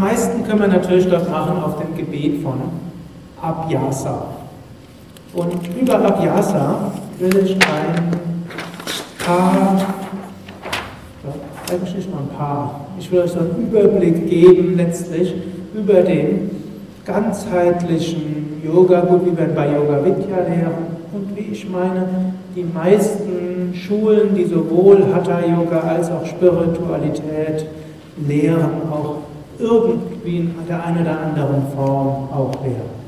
Am meisten können wir natürlich dort machen auf dem Gebet von Abhyasa. Und über Abhyasa will ich ein paar, eigentlich nicht nur ein paar, ich will euch so einen Überblick geben letztlich über den ganzheitlichen Yoga, gut wie wir bei Yoga Vidya lehren und wie ich meine, die meisten Schulen, die sowohl Hatha Yoga als auch Spiritualität lehren, auch irgendwie in der einen oder anderen Form auch lehren.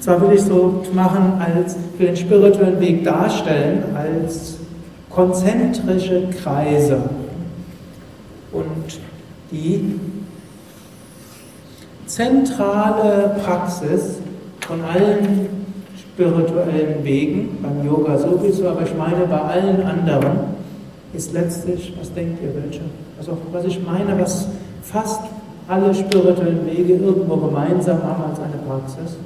Zwar will ich so machen, als für den spirituellen Weg darstellen, als konzentrische Kreise. Und die zentrale Praxis von allen spirituellen Wegen, beim Yoga sowieso, aber ich meine bei allen anderen, ist letztlich, was denkt ihr welche? Also was ich meine, was fast alle spirituellen Wege irgendwo gemeinsam haben als eine Praxis,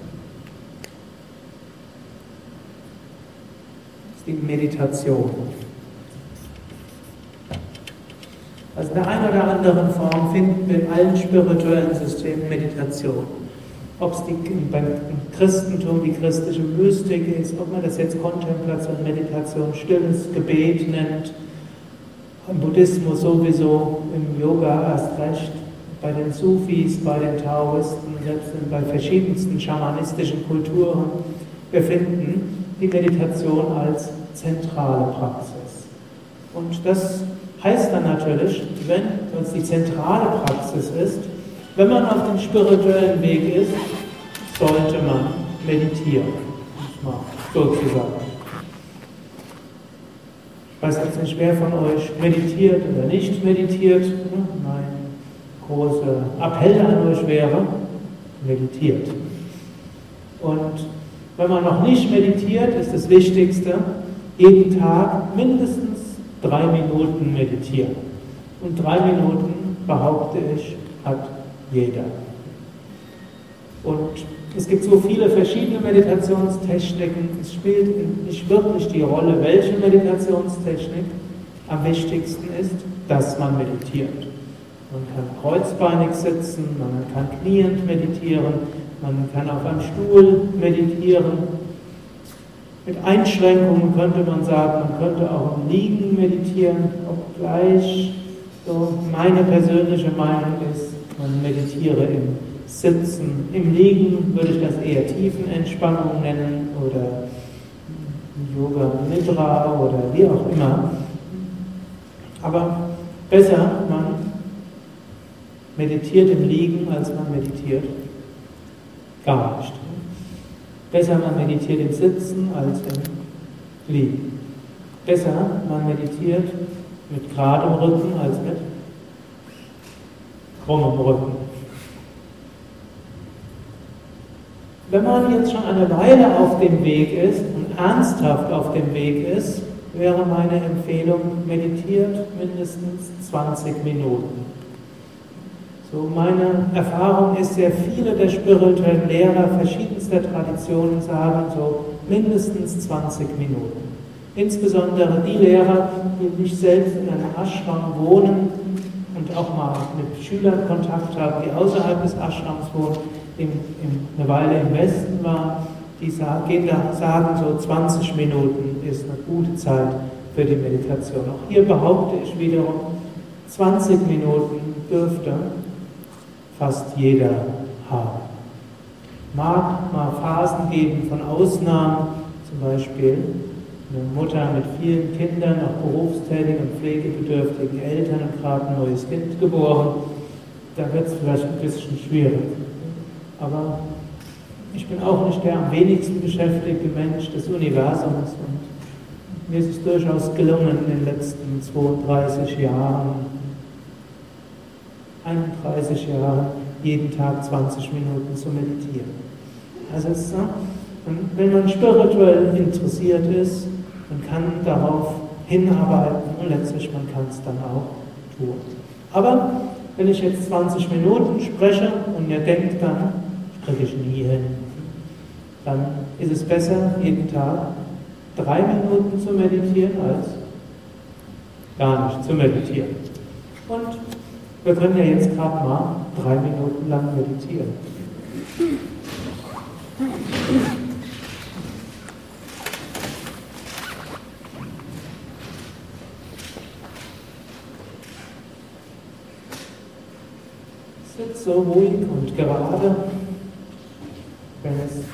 ist die Meditation. Also in der einen oder anderen Form finden wir in allen spirituellen Systemen Meditation. Ob es die, beim Christentum die christliche Mystik ist, ob man das jetzt Kontemplation, Meditation, stilles Gebet nennt, im Buddhismus sowieso, im Yoga erst recht, bei den Sufis, bei den Taoisten, selbst bei verschiedensten schamanistischen Kulturen. Wir finden die Meditation als zentrale Praxis. Und das heißt dann natürlich, wenn es die zentrale Praxis ist, wenn man auf dem spirituellen Weg ist, sollte man meditieren, sozusagen. Weiß jetzt nicht, wer von euch meditiert oder nicht meditiert. Mein großer Appell an euch wäre, meditiert. Und wenn man noch nicht meditiert, ist das Wichtigste, jeden Tag mindestens drei Minuten meditieren. Und drei Minuten, behaupte ich, hat jeder. Und es gibt so viele verschiedene Meditationstechniken. Es spielt nicht wirklich die Rolle, welche Meditationstechnik. Am wichtigsten ist, dass man meditiert. Man kann kreuzbeinig sitzen, man kann kniend meditieren, man kann auf einem Stuhl meditieren. Mit Einschränkungen könnte man sagen, man könnte auch im Liegen meditieren, obgleich so meine persönliche Meinung ist, man meditiere im Sitzen. Im Liegen würde ich das eher Tiefenentspannung nennen oder Yoga Nidra oder wie auch immer. Aber besser, man meditiert im Liegen, als man meditiert gar nicht. Besser, man meditiert im Sitzen als im Liegen. Besser, man meditiert mit geradem Rücken als mit krummem Rücken. Wenn man jetzt schon eine Weile auf dem Weg ist und ernsthaft auf dem Weg ist, wäre meine Empfehlung, meditiert mindestens 20 Minuten. So meine Erfahrung ist sehr viele der spirituellen Lehrer verschiedenster Traditionen sagen so mindestens 20 Minuten. Insbesondere die Lehrer, die nicht selbst in einem Ashram wohnen und auch mal mit Schülern Kontakt haben, die außerhalb des Ashrams wohnen, in, in, eine Weile im Westen war, die sagen, sagen so 20 Minuten ist eine gute Zeit für die Meditation. Auch hier behaupte ich wiederum, 20 Minuten dürfte fast jeder haben. Mag mal Phasen geben von Ausnahmen, zum Beispiel eine Mutter mit vielen Kindern, auch berufstätigen und pflegebedürftigen Eltern und gerade ein neues Kind geboren, da wird es vielleicht ein bisschen schwierig. Aber ich bin auch nicht der am wenigsten beschäftigte Mensch des Universums und mir ist es durchaus gelungen, in den letzten 32 Jahren, 31 Jahren, jeden Tag 20 Minuten zu meditieren. Also es, wenn man spirituell interessiert ist, man kann darauf hinarbeiten und letztlich man kann es dann auch tun. Aber wenn ich jetzt 20 Minuten spreche und ihr denkt dann, kriege ich nie hin. Dann ist es besser, jeden Tag drei Minuten zu meditieren, als gar nicht zu meditieren. Und Wir können ja jetzt gerade mal drei Minuten lang meditieren. Sitz so ruhig und gerade,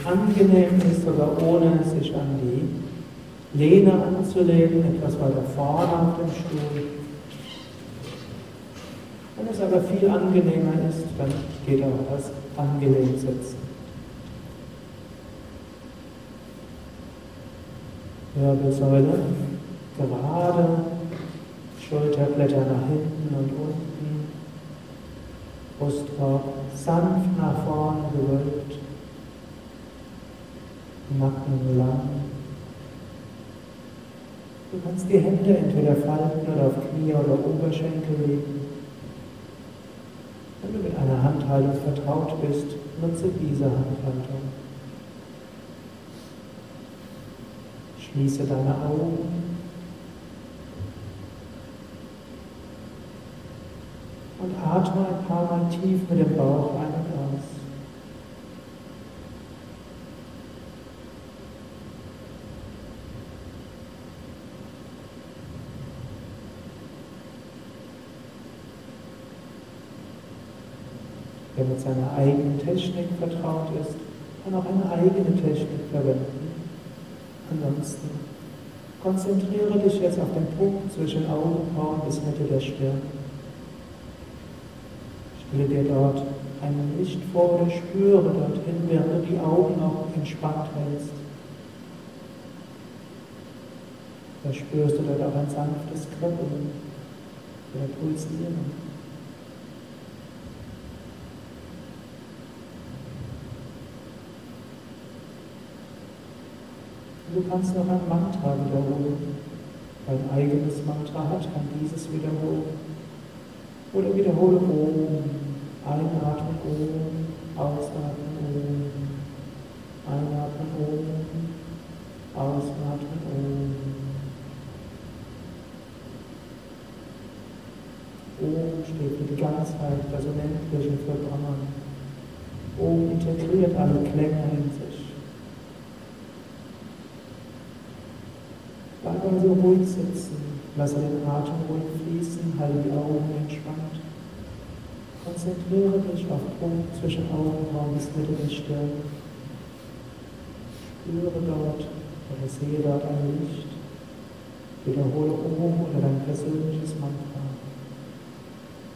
angenehm ist oder ohne sich an die Lehne anzulehnen, etwas weiter vorne auf dem Stuhl. Wenn es aber viel angenehmer ist, dann geht auch das angenehm sitzen. Wirbelsäule gerade, Schulterblätter nach hinten und unten, Brustkorb sanft nach vorne gewölbt, Nacken lang. Du kannst die Hände entweder falten oder auf Knie oder Oberschenkel legen. Wenn du mit einer Handhaltung vertraut bist, nutze diese Handhaltung. Schließe deine Augen. Und atme ein paar Mal tief mit dem Bauch ein und aus. Wer mit seiner eigenen Technik vertraut ist, kann auch eine eigene Technik verwenden. Ansonsten konzentriere dich jetzt auf den Punkt zwischen Augenbrauen bis Mitte der Stirn. Stelle dir dort ein Licht vor oder spüre dorthin, während du die Augen auch entspannt hältst. Da spürst du dort auch ein sanftes Kribbeln oder Pulsieren. Du kannst noch ein Mantra wiederholen. Dein eigenes Mantra hat, kann dieses wiederholen. Oder wiederhole Om. Einatmen Om. Ausatmen Om. Einatmen Om. Ausatmen Om. Om steht für die Ganzheit, das Unendliche für Brahman. Om integriert alle Klänge in also ruhig sitzen, lasse den Atem ruhig fließen, halte die Augen entspannt. Konzentriere dich auf Punkt zwischen Augenbrauen bis Mitte der Stirn. Spüre dort oder sehe dort ein Licht. Wiederhole Om oder dein persönliches Mantra.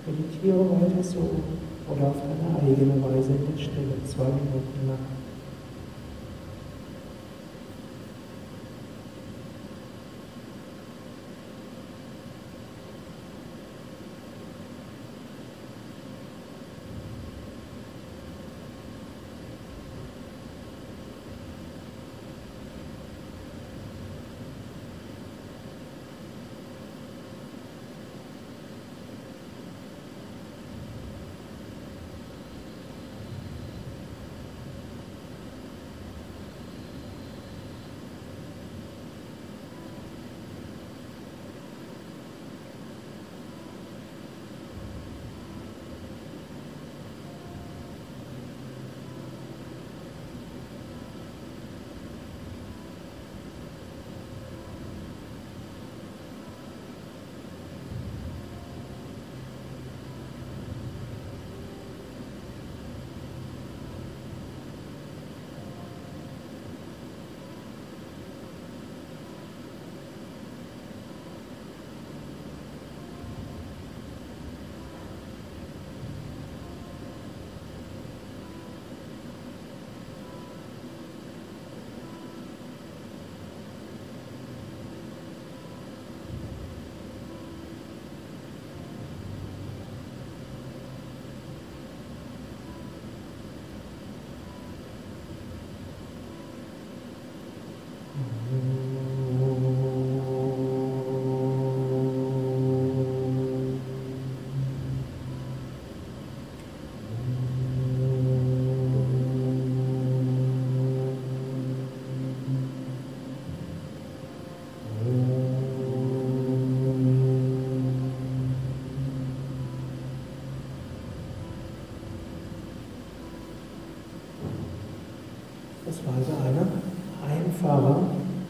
Meditiere weiter so oder auf deine eigene Weise in der Stille, zwei Minuten lang.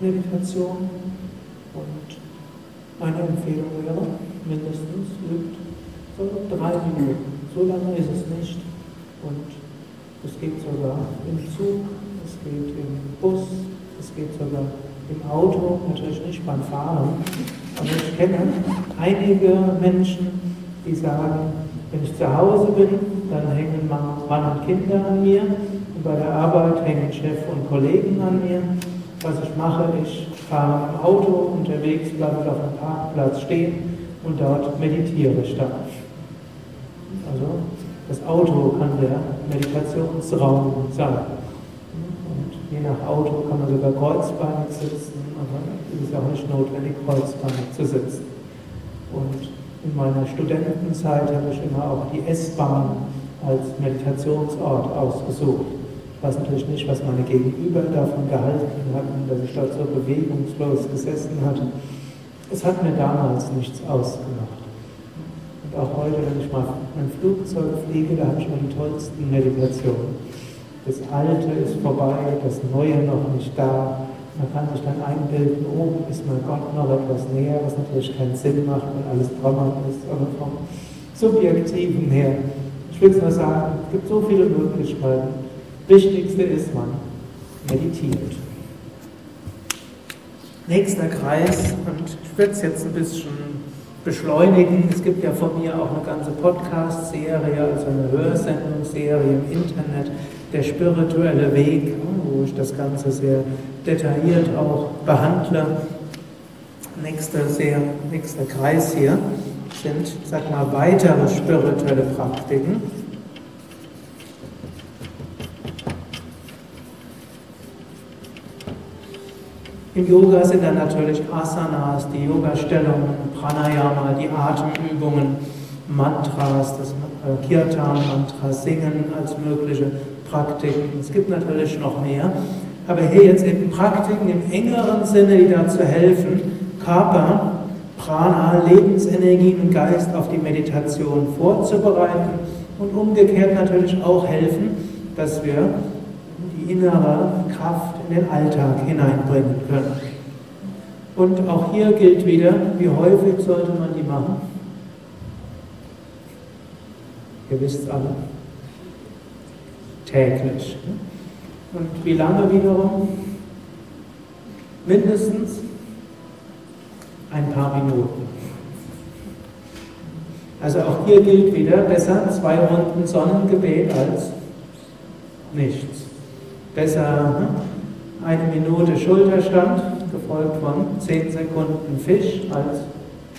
Meditation. Und meine Empfehlung wäre, mindestens übt so drei Minuten. So lange ist es nicht. Und es geht sogar im Zug, es geht im Bus, es geht sogar im Auto, natürlich nicht beim Fahren. Aber ich kenne einige Menschen, die sagen, wenn ich zu Hause bin, dann hängen Mann und Kinder an mir und bei der Arbeit hängen Chef und Kollegen an mir. Was ich mache, ich fahre im Auto unterwegs, bleibe auf dem Parkplatz stehen und dort meditiere ich dann. Also das Auto kann der Meditationsraum sein. Und je nach Auto kann man sogar kreuzbeinig sitzen, aber es ist auch nicht notwendig, kreuzbeinig zu sitzen. Und in meiner Studentenzeit habe ich immer auch die S-Bahn als Meditationsort ausgesucht. Weiß natürlich nicht, was meine Gegenüber davon gehalten hatten, dass ich dort so bewegungslos gesessen hatte. Es hat mir damals nichts ausgemacht. Und auch heute, wenn ich mal dem Flugzeug fliege, da habe ich die tollsten Meditationen. Das Alte ist vorbei, das Neue noch nicht da. Man kann sich dann einbilden, oben ist man Gott noch etwas näher, was natürlich keinen Sinn macht, wenn alles Traumer ist, aber vom Subjektiven her. Ich will es nur sagen, es gibt so viele Möglichkeiten. Wichtigste ist, man meditiert. Nächster Kreis, und ich werde es jetzt ein bisschen beschleunigen. Es gibt ja von mir auch eine ganze Podcast-Serie, also eine Hörsendungsserie im Internet, der spirituelle Weg, wo ich das Ganze sehr detailliert auch behandle. Nächster, sehr, nächster Kreis hier sind, sag mal, weitere spirituelle Praktiken. Im Yoga sind dann natürlich Asanas, die Yoga-Stellungen, Pranayama, die Atemübungen, Mantras, das äh, Kirtan-Mantra, Singen als mögliche Praktiken. Es gibt natürlich noch mehr, aber hier jetzt eben Praktiken im engeren Sinne, die dazu helfen, Körper, Prana, Lebensenergie und Geist auf die Meditation vorzubereiten und umgekehrt natürlich auch helfen, dass wir die innere Kraft in den Alltag hineinbringen können. Und auch hier gilt wieder, wie häufig sollte man die machen? Ihr wisst alle. Täglich. Und wie lange wiederum? Mindestens ein paar Minuten. Also auch hier gilt wieder, besser zwei Runden Sonnengebet als nichts. Besser hm, eine Minute Schulterstand, gefolgt von zehn Sekunden Fisch, als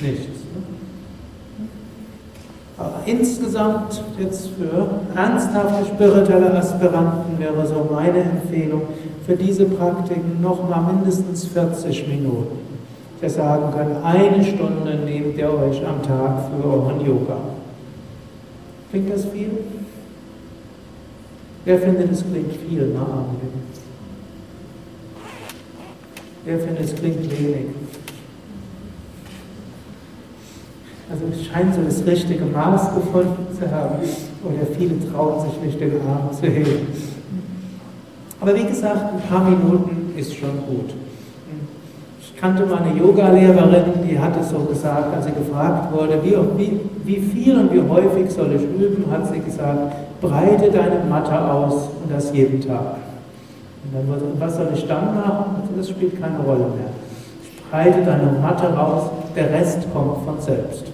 nichts. Aber insgesamt jetzt für ernsthafte spirituelle Aspiranten wäre so meine Empfehlung für diese Praktiken nochmal mindestens 40 Minuten. Wir sagen können, eine Stunde nehmt ihr euch am Tag für euren Yoga. Klingt das viel? Wer findet, es klingt viel? Na, Amen. Wer findet, es klingt wenig? Also es scheint so das richtige Maß gefunden zu haben. Oder viele trauen sich nicht, den Arm zu heben. Aber wie gesagt, ein paar Minuten ist schon gut. Ich kannte mal eine Yoga-Lehrerin, die hat es so gesagt, als sie gefragt wurde, wie, wie, wie viel und wie häufig soll ich üben, hat sie gesagt, breite deine Matte aus und das jeden Tag. Und dann wurde, was soll ich dann machen? Also das spielt keine Rolle mehr. Breite deine Matte raus, der Rest kommt von selbst.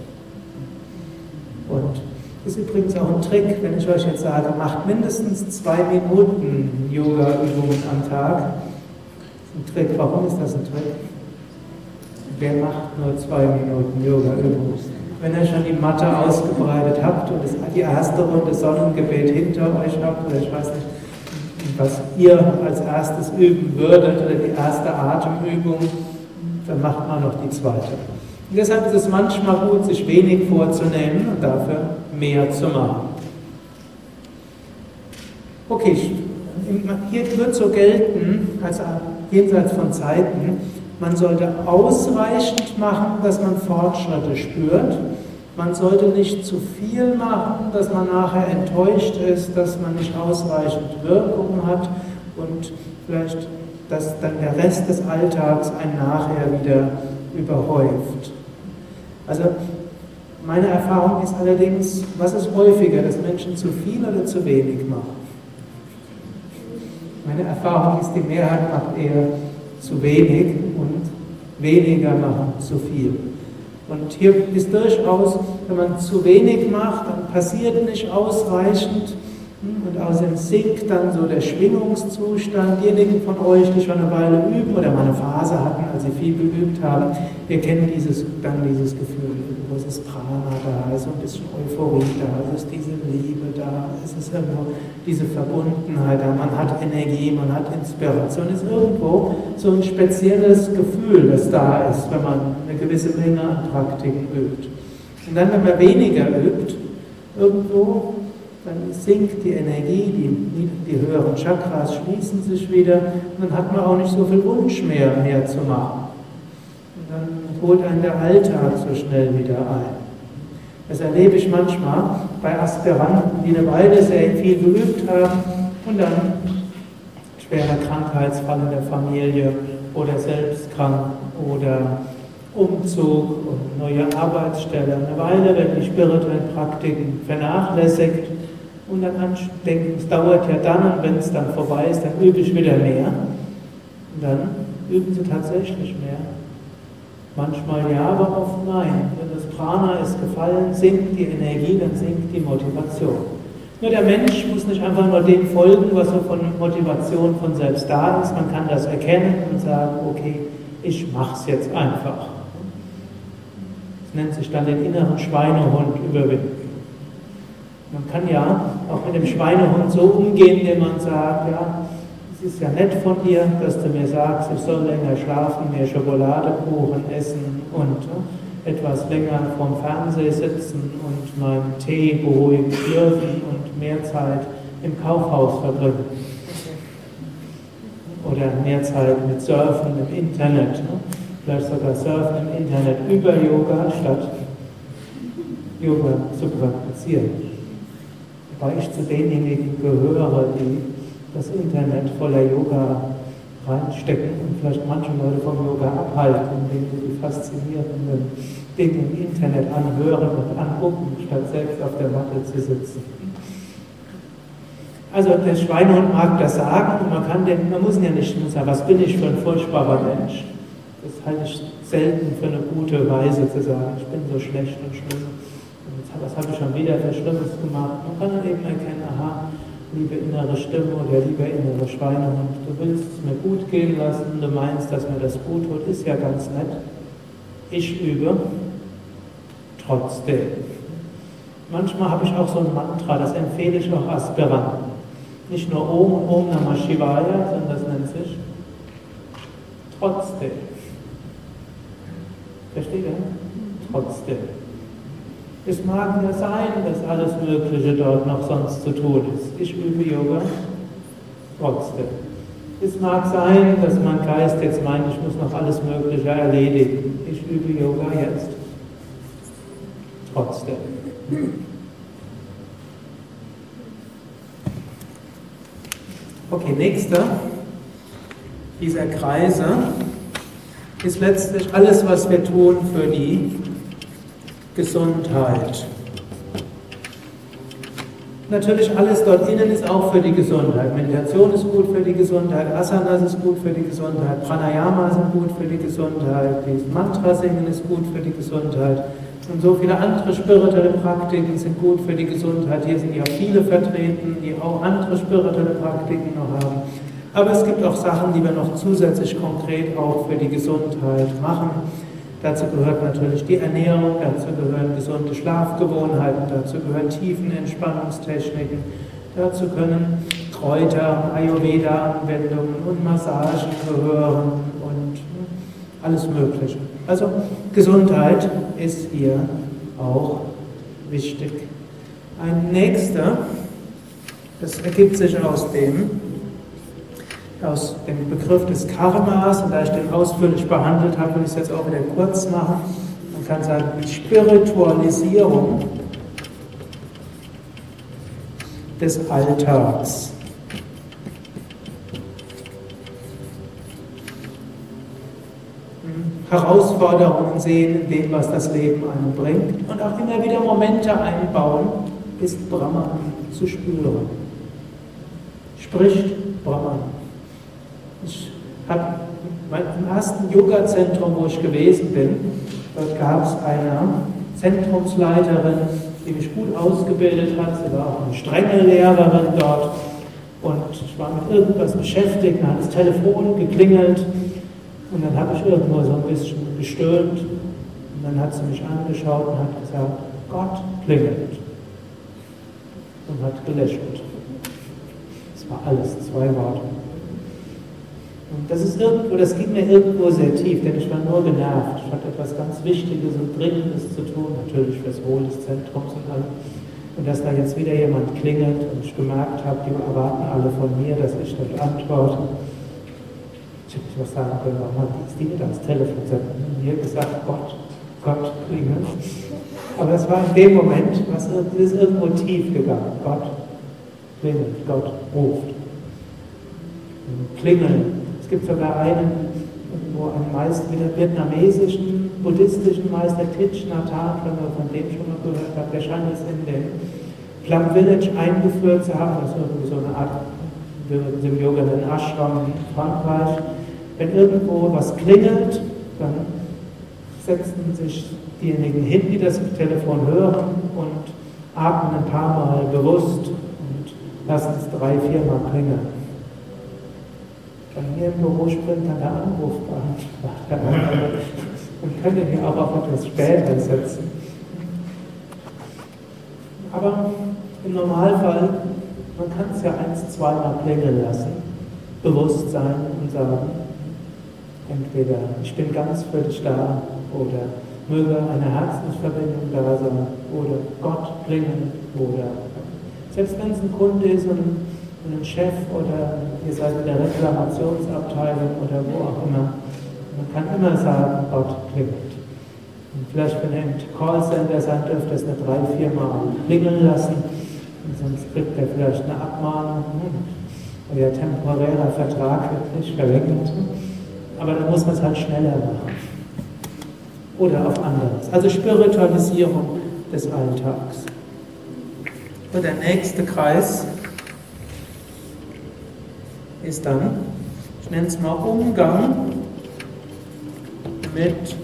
Und das ist übrigens auch ein Trick, wenn ich euch jetzt sage, macht mindestens zwei Minuten Yoga-Übungen am Tag. Ein Trick. Warum ist das ein Trick? Wer macht nur zwei Minuten Yoga-Übungen? Wenn ihr schon die Matte ausgebreitet habt und die erste Runde Sonnengebet hinter euch habt, oder ich weiß nicht, was ihr als erstes üben würdet, oder die erste Atemübung, dann macht man noch die zweite. Und deshalb ist es manchmal gut, sich wenig vorzunehmen und dafür mehr zu machen. Okay, hier wird so gelten, also jenseits von Zeiten, man sollte ausreichend machen, dass man Fortschritte spürt. Man sollte nicht zu viel machen, dass man nachher enttäuscht ist, dass man nicht ausreichend Wirkung hat und vielleicht dass dann der Rest des Alltags einen nachher wieder überhäuft. Also meine Erfahrung ist allerdings, was ist häufiger, dass Menschen zu viel oder zu wenig machen? Meine Erfahrung ist, die Mehrheit macht eher zu wenig und weniger machen zu viel. Und hier ist durchaus, wenn man zu wenig macht, dann passiert nicht ausreichend und außerdem sinkt dann so der Schwingungszustand. Diejenigen von euch, die schon eine Weile üben oder mal eine Phase hatten, als sie viel geübt haben, ihr kennt dieses, dann dieses Gefühl, ist das Prana da, ist ein bisschen Euphorie da, ist diese Liebe da, ist es irgendwo diese Verbundenheit man hat Energie, man hat Inspiration, ist irgendwo so ein spezielles Gefühl, das da ist, wenn man eine gewisse Menge an Praktiken übt. Und dann, wenn man weniger übt, irgendwo dann sinkt die Energie, die, die höheren Chakras schließen sich wieder und dann hat man auch nicht so viel Wunsch mehr, mehr zu machen. Und dann holt einen der Alltag so schnell wieder ein. Das erlebe ich manchmal bei Aspiranten, die eine Weile sehr viel geübt haben und dann schwerer Krankheitsfall in der Familie oder selbst krank oder Umzug und neue Arbeitsstelle. Eine Weile werden die spirituellen Praktiken vernachlässigt und dann denken, es dauert ja dann und wenn es dann vorbei ist, dann übe ich wieder mehr. Und dann üben sie tatsächlich mehr. Manchmal ja, aber oft nein. Wenn das Prana ist gefallen, sinkt die Energie, dann sinkt die Motivation. Nur der Mensch muss nicht einfach nur dem folgen, was so von Motivation von selbst da ist. Man kann das erkennen und sagen, okay, ich mache es jetzt einfach. Das nennt sich dann den inneren Schweinehund überwinden. Man kann ja auch mit dem Schweinehund so umgehen, indem man sagt, ja, es ist ja nett von dir, dass du mir sagst, ich soll länger schlafen, mehr Schokoladekuchen essen und äh, etwas länger vorm Fernseher sitzen und meinen Tee beruhigt schlürfen und mehr Zeit im Kaufhaus verbringen. Oder mehr Zeit mit Surfen im Internet. Ne? Vielleicht sogar Surfen im Internet über Yoga, statt Yoga zu praktizieren weil ich zu denjenigen gehöre, die das Internet voller Yoga reinstecken und vielleicht manche Leute vom Yoga abhalten, indem sie die faszinierenden Dinge im Internet anhören und angucken, statt selbst auf der Matte zu sitzen. Also der Schweinehund mag das sagen und man kann den, man muss ja nicht sagen, was bin ich für ein furchtbarer Mensch. Das halte ich selten für eine gute Weise zu sagen, ich bin so schlecht und schlimm was habe ich schon wieder für Schlimmes gemacht? Man kann dann eben erkennen, aha, liebe innere Stimme oder lieber innere Schweinehund, du willst es mir gut gehen lassen, du meinst, dass mir das gut tut, ist ja ganz nett. Ich übe trotzdem. Manchmal habe ich auch so ein Mantra, das empfehle ich auch Aspiranten. Nicht nur Om, Om Namah Shivaya, sondern das nennt sich trotzdem. Versteht ihr? Trotzdem. Es mag ja sein, dass alles Mögliche dort noch sonst zu tun ist. Ich übe Yoga trotzdem. Es mag sein, dass mein Geist jetzt meint, ich muss noch alles Mögliche erledigen. Ich übe Yoga jetzt trotzdem. Okay, nächster dieser Kreise ist letztlich alles, was wir tun für die Gesundheit. Natürlich alles dort innen ist auch für die Gesundheit. Meditation ist gut für die Gesundheit, Asanas ist gut für die Gesundheit, Pranayama sind gut für die Gesundheit, die Mantra singen ist gut für die Gesundheit. Und so viele andere spirituelle Praktiken sind gut für die Gesundheit. Hier sind ja viele vertreten, die auch andere spirituelle Praktiken noch haben. Aber es gibt auch Sachen, die wir noch zusätzlich konkret auch für die Gesundheit machen. Dazu gehört natürlich die Ernährung, dazu gehören gesunde Schlafgewohnheiten, dazu gehören Tiefenentspannungstechniken, dazu können Kräuter, Ayurveda-Anwendungen und Massagen gehören und alles Mögliche. Also Gesundheit ist hier auch wichtig. Ein nächster, das ergibt sich aus dem, aus dem Begriff des Karmas, und da ich den ausführlich behandelt habe, will ich es jetzt auch wieder kurz machen. Man kann sagen, Spiritualisierung des Alltags. Herausforderungen sehen in dem, was das Leben einem bringt und auch immer wieder Momente einbauen, ist Brahman zu spüren. Spricht Brahman. Ich habe im ersten Yoga-Zentrum, wo ich gewesen bin, dort gab es eine Zentrumsleiterin, die mich gut ausgebildet hat. Sie war auch eine strenge Lehrerin dort. Und ich war mit irgendwas beschäftigt, dann hat das Telefon geklingelt und dann habe ich irgendwo so ein bisschen gestöhnt und dann hat sie mich angeschaut und hat gesagt, Gott klingelt. Und hat gelächelt. Das war alles, zwei Worte. Und das ist irgendwo, das ging mir irgendwo sehr tief, denn ich war nur genervt. Ich hatte etwas ganz Wichtiges und Dringendes zu tun, natürlich fürs Wohl des Zentrums und allem. Und dass da jetzt wieder jemand klingelt und ich gemerkt habe, die erwarten alle von mir, dass ich dort antworte. Ich hätte was sagen können, warum hat die nicht ans Telefon gesagt? Mir gesagt, Gott, Gott klingelt. Aber es war in dem Moment, was ist irgendwo tief gegangen. Gott klingelt, Gott ruft. Klingeln gibt sogar einen, wo ein Meister, vietnamesischen, buddhistischen Meister Thich Nhat Hanh, wenn man von dem schon mal gehört hat, der scheint es in den Plum Village eingeführt zu haben, das ist irgendwie so eine Art, dem Yoga den Ashram in Frankreich. Wenn irgendwo was klingelt, dann setzen sich diejenigen hin, die das Telefon hören und atmen ein paar Mal bewusst und lassen es drei, vier Mal klingeln. Bei mir im Büro springt dann der Anrufbeantworter und könnte die auch auf etwas später setzen. Aber im Normalfall, man kann es ja eins, zweimal klingeln lassen, bewusst sein und sagen, entweder ich bin ganz für dich da oder möge eine Herzensverbindung da sein oder Gott bringen oder selbst wenn es ein Kunde ist und einen Chef oder ihr seid in der Reklamationsabteilung oder wo auch immer. Man kann immer sagen, Gott klingelt. Und vielleicht, wenn im Callcenter seid, dürft ihr es eine drei, vier Mal klingeln lassen. Und sonst kriegt ihr vielleicht eine Abmahnung. Hm, euer temporärer Vertrag wird nicht verlängert. Aber dann muss man es halt schneller machen. Oder auf anderes. Also Spiritualisierung des Alltags. Und der nächste Kreis ist dann, ich nenne es mal Umgang mit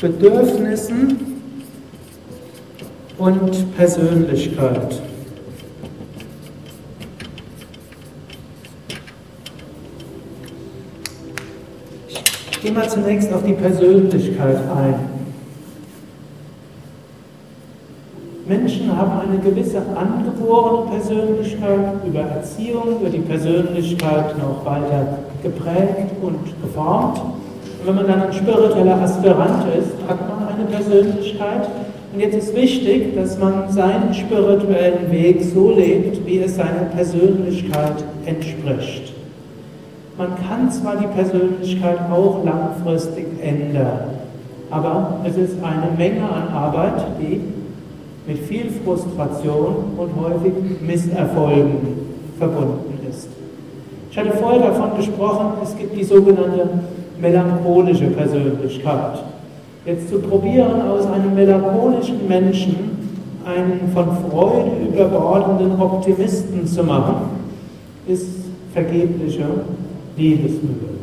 Bedürfnissen und Persönlichkeit. Ich gehe mal zunächst auf die Persönlichkeit ein. Menschen haben eine gewisse angeborene Persönlichkeit, über Erziehung, über die Persönlichkeit noch weiter geprägt und geformt. Und wenn man dann ein spiritueller Aspirant ist, hat man eine Persönlichkeit. Und jetzt ist wichtig, dass man seinen spirituellen Weg so lebt, wie es seiner Persönlichkeit entspricht. Man kann zwar die Persönlichkeit auch langfristig ändern, aber es ist eine Menge an Arbeit, die mit viel Frustration und häufig Misserfolgen verbunden ist. Ich hatte vorher davon gesprochen, es gibt die sogenannte melancholische Persönlichkeit. Jetzt zu probieren, aus einem melancholischen Menschen einen von Freude überbordenden Optimisten zu machen, ist vergebliche Liebesmühe.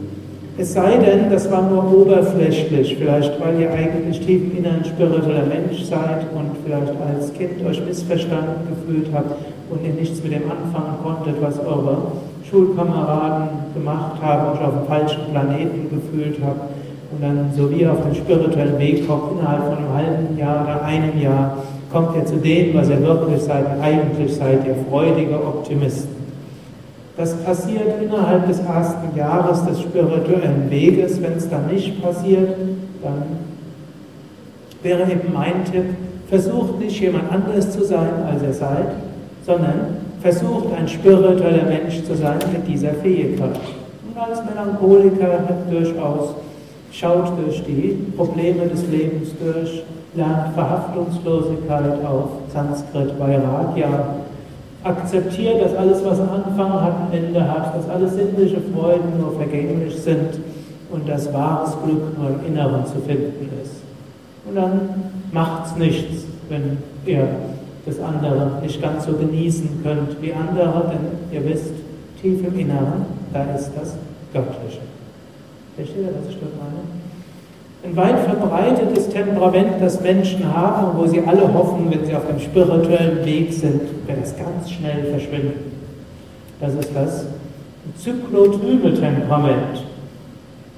Es sei denn, das war nur oberflächlich, vielleicht weil ihr eigentlich tief inneren spiritueller Mensch seid und vielleicht als Kind euch missverstanden gefühlt habt und ihr nichts mit dem anfangen konntet, was eure Schulkameraden gemacht haben, euch auf dem falschen Planeten gefühlt habt und dann so wie ihr auf den spirituellen Weg kommt, innerhalb von einem halben Jahr oder einem Jahr kommt ihr zu dem, was ihr wirklich seid. Eigentlich seid ihr freudige Optimisten. Das passiert innerhalb des ersten Jahres des spirituellen Weges. Wenn es dann nicht passiert, dann wäre eben mein Tipp, versucht nicht jemand anderes zu sein, als ihr seid, sondern versucht ein spiritueller Mensch zu sein mit dieser Fähigkeit. Und als Melancholiker durchaus schaut durch die Probleme des Lebens durch, lernt Verhaftungslosigkeit auf Sanskrit Vairagya, Akzeptiert, dass alles, was Anfang hat, ein Ende hat, dass alle sinnliche Freuden nur vergänglich sind und dass wahres Glück nur im Inneren zu finden ist. Und dann macht es nichts, wenn ihr das andere nicht ganz so genießen könnt wie andere, denn ihr wisst, tief im Inneren, da ist das Göttliche. Versteht ihr, was ich dort meine? Ein weit verbreitetes Temperament, das Menschen haben, wo sie alle hoffen, wenn sie auf dem spirituellen Weg sind, wird es ganz schnell verschwinden. Das ist das zyklotrübe Temperament.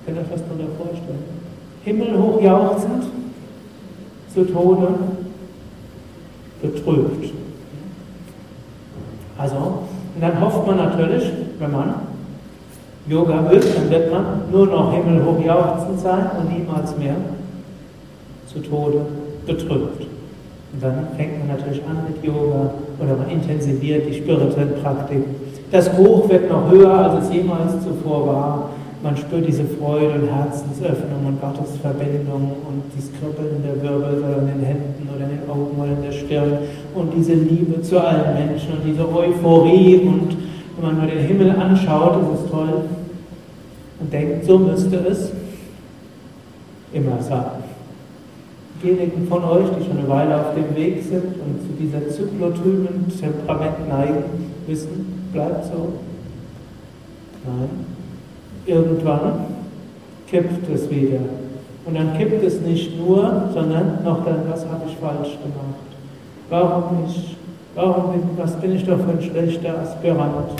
Könnt ihr euch das darunter vorstellen? Himmelhoch jauchzend, zu Tode betrübt. Also, und dann hofft man natürlich, wenn man Yoga übt, dann wird man nur noch himmelhoch jauchzend sein und niemals mehr zu Tode betrübt. Und dann fängt man natürlich an mit Yoga oder man intensiviert die spirituelle Praktik. Das Hoch wird noch höher, als es jemals zuvor war. Man spürt diese Freude und Herzensöffnung und Gottesverbindung und das Kribbeln der Wirbel oder in den Händen oder in den Augen oder in der Stirn und diese Liebe zu allen Menschen und diese Euphorie und wenn man nur den Himmel anschaut, ist es toll und denkt, so müsste es immer sein. Diejenigen von euch, die schon eine Weile auf dem Weg sind und zu dieser zyklotymen Temperament neigen, wissen, bleibt so. Nein, irgendwann kippt es wieder. Und dann kippt es nicht nur, sondern noch dann, was habe ich falsch gemacht? Warum nicht? Warum bin, was bin ich doch für ein schlechter Aspirant?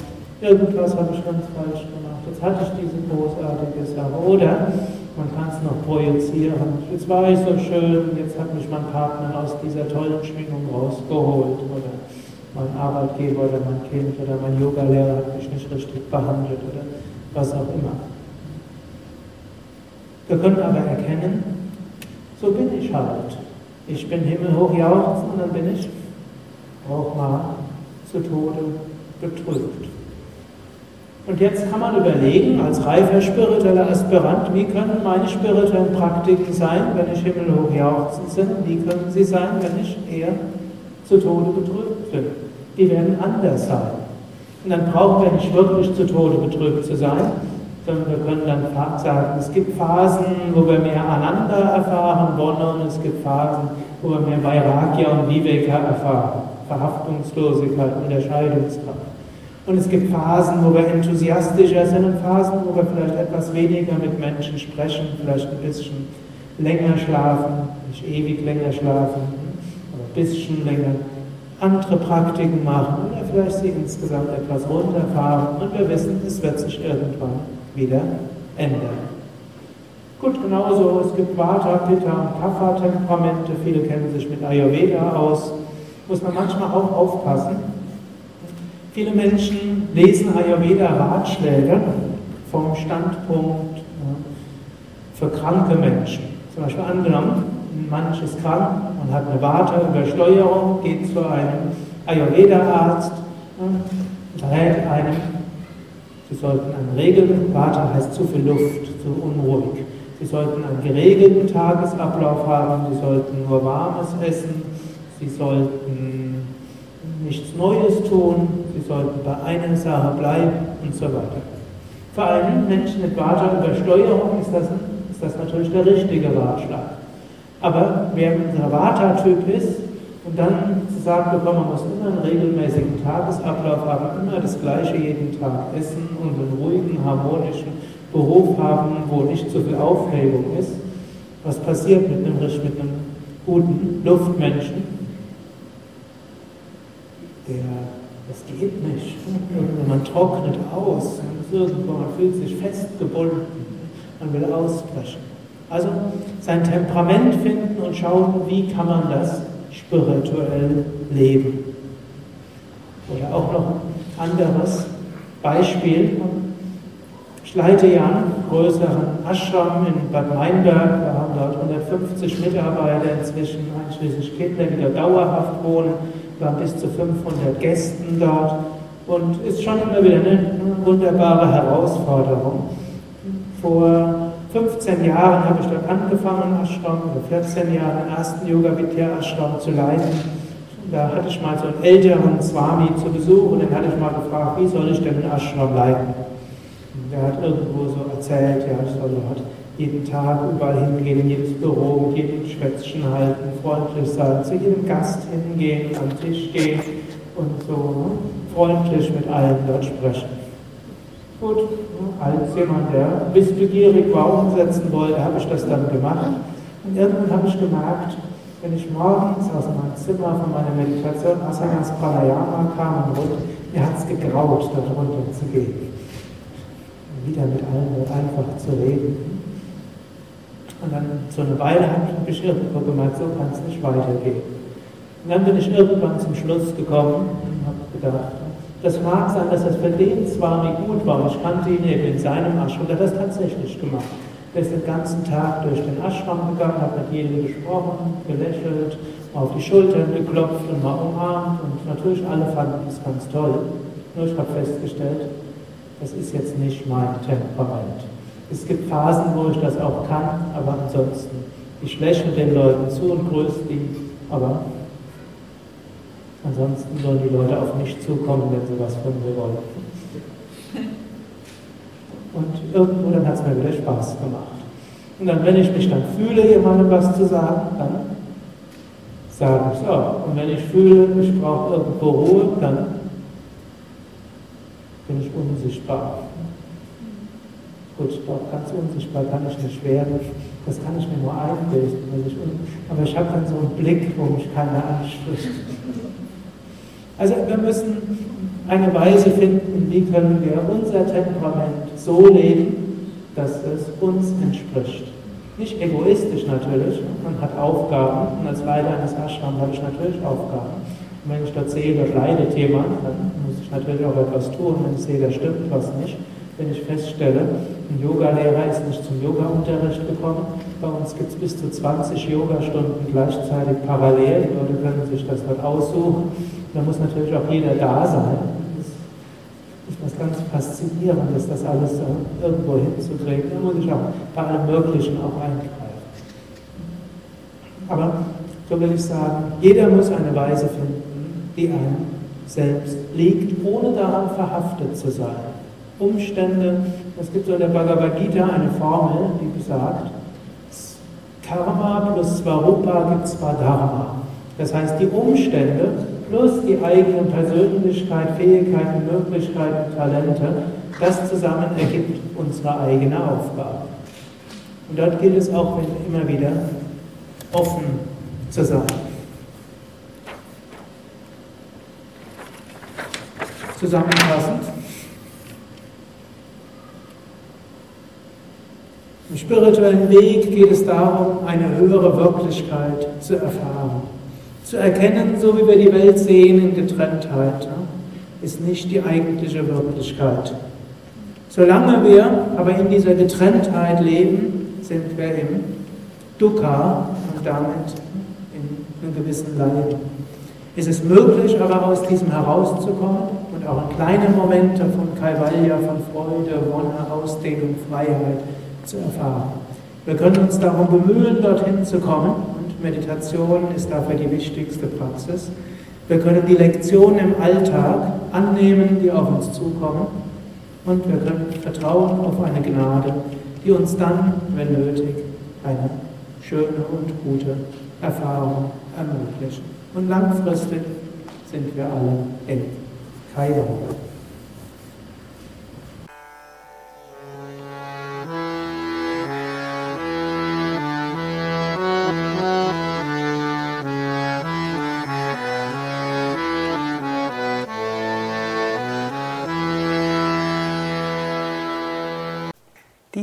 Irgendwas habe ich ganz falsch gemacht. Jetzt hatte ich diese großartige Sache. Oder man kann es noch projizieren. Jetzt war ich so schön, jetzt hat mich mein Partner aus dieser tollen Schwingung rausgeholt. Oder mein Arbeitgeber oder mein Kind oder mein Yogalehrer hat mich nicht richtig behandelt. Oder was auch immer. Wir können aber erkennen, so bin ich halt. Ich bin himmelhoch jauchzend und dann bin ich auch mal zu Tode betrübt. Und jetzt kann man überlegen, als reifer spiritueller Aspirant, wie können meine spirituellen Praktiken sein, wenn ich himmelhoch jauchzend bin? Wie können sie sein, wenn ich eher zu Tode betrübt bin? Die werden anders sein. Und dann brauchen wir nicht wirklich zu Tode betrübt zu sein, sondern wir können dann sagen, es gibt Phasen, wo wir mehr Ananda erfahren wollen, und es gibt Phasen, wo wir mehr Vairagya und Viveka erfahren, Verhaftungslosigkeit, Unterscheidungskraft. Und es gibt Phasen, wo wir enthusiastischer sind und Phasen, wo wir vielleicht etwas weniger mit Menschen sprechen, vielleicht ein bisschen länger schlafen, nicht ewig länger schlafen, aber ein bisschen länger andere Praktiken machen oder vielleicht sie insgesamt etwas runterfahren und wir wissen, es wird sich irgendwann wieder ändern. Gut, genauso, es gibt Vata, Pitta und Kapha-Temperamente, viele kennen sich mit Ayurveda aus, muss man manchmal auch aufpassen. Viele Menschen lesen Ayurveda-Ratschläge vom Standpunkt für kranke Menschen. Zum Beispiel angenommen, manch ist krank und hat eine Warteübersteuerung, geht zu einem Ayurveda-Arzt, rät einem, Sie sollten einen regelten, Vata heißt zu viel Luft, zu unruhig. Sie sollten einen geregelten Tagesablauf haben, Sie sollten nur Warmes essen, Sie sollten nichts Neues tun, Sie sollten bei einer Sache bleiben und so weiter. Für einen Menschen mit Vata-Übersteuerung ist das, ist das natürlich der richtige Ratschlag. Aber wer ein Vata-Typ ist und dann sagt bekommen, man muss immer einen regelmäßigen Tagesablauf haben, immer das Gleiche jeden Tag essen und einen ruhigen, harmonischen Beruf haben, wo nicht so viel Aufregung ist, was passiert mit einem, mit einem guten Luftmenschen? Der, das geht nicht. Man trocknet aus, man fühlt sich festgebunden, man will ausbrechen. Also sein Temperament finden und schauen, wie kann man das spirituell leben. Oder auch noch ein anderes Beispiel. Ich leite ja einen größeren Ashram in Bad Meinberg. Wir haben dort 150 Mitarbeiter inzwischen, einschließlich Kinder, die da dauerhaft wohnen. Haben bis zu 500 Gästen dort. Und ist schon immer wieder eine wunderbare Herausforderung. Vor 15 Jahren habe ich dort angefangen, Ashram, oder 14 Jahre den ersten Yoga Vidya Ashram zu leiten. Da hatte ich mal so einen älteren Swami zu Besuch und den hatte ich mal gefragt, wie soll ich denn den Ashram leiten? Und der hat irgendwo so erzählt, ja, ich soll dort jeden Tag überall hingehen, in jedes Büro, mit Schwätzchen halten, freundlich sein, zu jedem Gast hingehen, am Tisch gehen und so ne? freundlich mit allen dort sprechen. Gut, als jemand, der wissbegierig war, umsetzen wollte, habe ich das dann gemacht. Und irgendwann habe ich gemerkt, wenn ich morgens aus meinem Zimmer von meiner Meditation Asanas Pranayama kam und runter, mir hat es gegraut, dort runter zu gehen. Wieder mit allen einfach zu reden. Und dann so eine Weile habe ich mich irgendwo gemerkt, so kann es nicht weitergehen. Und dann bin ich irgendwann zum Schluss gekommen und habe gedacht, das mag sein, dass das für den zwar nicht gut war, ich kannte ihn eben in seinem Ashram, der hat das tatsächlich gemacht. Der ist den ganzen Tag durch den Ashram gegangen, hat mit jedem gesprochen, gelächelt, auf die Schultern geklopft und mal umarmt und natürlich alle fanden das ganz toll. Nur ich habe festgestellt, das ist jetzt nicht mein Temperament. Es gibt Phasen, wo ich das auch kann, aber ansonsten, ich lächle den Leuten zu und grüße die, aber ansonsten sollen die Leute auf mich zukommen, wenn sie was von mir wollen. Und irgendwo dann hat es mir wieder Spaß gemacht. Und dann, wenn ich mich dann fühle, jemandem was zu sagen, dann sage ich es auch. Und wenn ich fühle, ich brauche irgendwo Ruhe, dann bin ich unsichtbar. Gut, doch ganz unsichtbar kann ich nicht werden. Das kann ich mir nur einbilden. Aber ich habe dann so einen Blick, wo mich keiner anspricht. Also wir müssen eine Weise finden, wie können wir unser Temperament so leben, dass es uns entspricht. Nicht egoistisch natürlich, man hat Aufgaben und als Leiter eines Ashrams habe ich natürlich Aufgaben. Und wenn ich dort sehe, dort leidet jemand, dann muss ich natürlich auch etwas tun, wenn ich sehe, da stimmt was nicht wenn ich feststelle, ein Yogalehrer ist nicht zum Yoga-Unterricht gekommen. Bei uns gibt es bis zu 20 Yogastunden gleichzeitig parallel. Die Leute können sich das dort aussuchen. Da muss natürlich auch jeder da sein. Das ist was ganz Faszinierendes, das alles irgendwo hinzukriegen. Da muss ich auch bei allem Möglichen auch eingreifen. Aber so will ich sagen, jeder muss eine Weise finden, die einem selbst liegt, ohne daran verhaftet zu sein. Umstände. Es gibt so in der Bhagavad Gita eine Formel, die besagt, Karma plus Svarupa gibt Svadharma. Das heißt, die Umstände plus die eigene Persönlichkeit, Fähigkeiten, Möglichkeiten, Talente, das zusammen ergibt unsere eigene Aufgabe. Und dort gilt es auch immer wieder offen zu sein. Zusammenfassend, Im spirituellen Weg geht es darum, eine höhere Wirklichkeit zu erfahren. Zu erkennen, so wie wir die Welt sehen in Getrenntheit, ist nicht die eigentliche Wirklichkeit. Solange wir aber in dieser Getrenntheit leben, sind wir im Dukkha und damit in einem gewissen Leid. Es ist möglich, aber aus diesem herauszukommen und auch in kleinen Momente von Kaivalya, von Freude, Wonne, Ausdehnung, Freiheit zu erfahren. Wir können uns darum bemühen, dorthin zu kommen und Meditation ist dafür die wichtigste Praxis. Wir können die Lektionen im Alltag annehmen, die auf uns zukommen und wir können vertrauen auf eine Gnade, die uns dann, wenn nötig, eine schöne und gute Erfahrung ermöglicht. Und langfristig sind wir alle in Kaiwan.